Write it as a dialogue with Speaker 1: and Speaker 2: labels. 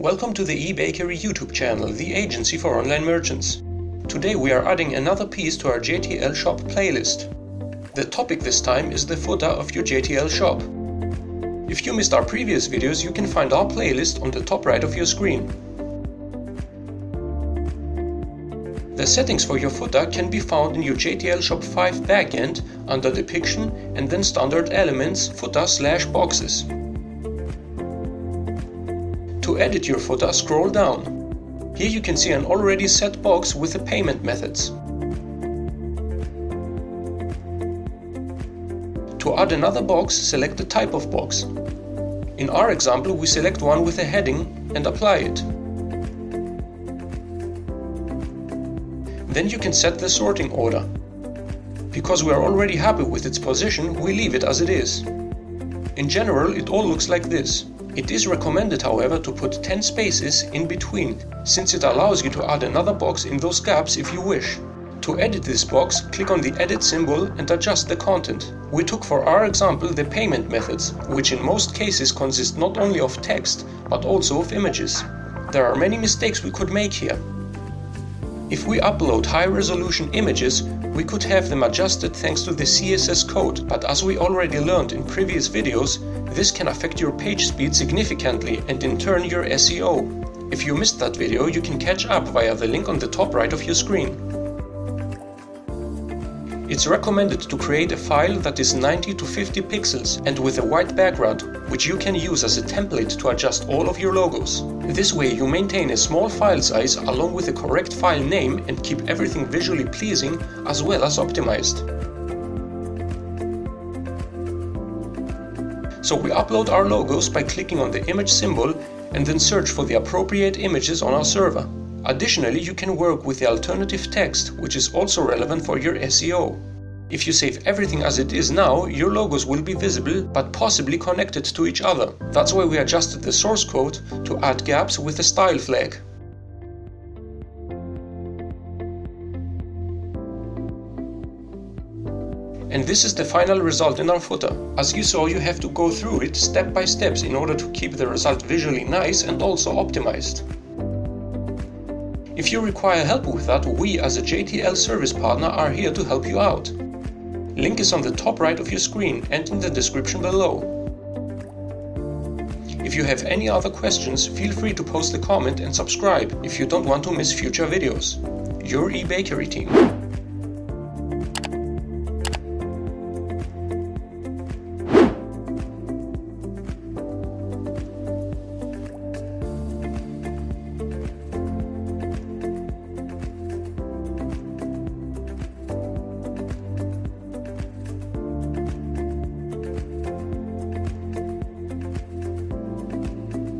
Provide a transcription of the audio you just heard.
Speaker 1: Welcome to the eBakery YouTube channel, the agency for online merchants. Today we are adding another piece to our JTL shop playlist. The topic this time is the footer of your JTL shop. If you missed our previous videos, you can find our playlist on the top right of your screen. The settings for your footer can be found in your JTL Shop 5 backend under Depiction and then Standard Elements Footer slash Boxes. To edit your footer, scroll down. Here you can see an already set box with the payment methods. To add another box, select the type of box. In our example, we select one with a heading and apply it. Then you can set the sorting order. Because we are already happy with its position, we leave it as it is. In general, it all looks like this. It is recommended, however, to put 10 spaces in between, since it allows you to add another box in those gaps if you wish. To edit this box, click on the edit symbol and adjust the content. We took for our example the payment methods, which in most cases consist not only of text, but also of images. There are many mistakes we could make here. If we upload high resolution images, we could have them adjusted thanks to the CSS code, but as we already learned in previous videos, this can affect your page speed significantly and in turn your SEO. If you missed that video, you can catch up via the link on the top right of your screen. It's recommended to create a file that is 90 to 50 pixels and with a white background, which you can use as a template to adjust all of your logos. This way you maintain a small file size along with the correct file name and keep everything visually pleasing as well as optimized. So we upload our logos by clicking on the image symbol and then search for the appropriate images on our server. Additionally, you can work with the alternative text, which is also relevant for your SEO. If you save everything as it is now, your logos will be visible but possibly connected to each other. That's why we adjusted the source code to add gaps with a style flag. And this is the final result in our footer. As you saw, you have to go through it step by steps in order to keep the result visually nice and also optimized. If you require help with that, we as a JTL service partner are here to help you out. Link is on the top right of your screen and in the description below. If you have any other questions, feel free to post a comment and subscribe if you don't want to miss future videos. Your eBakery team.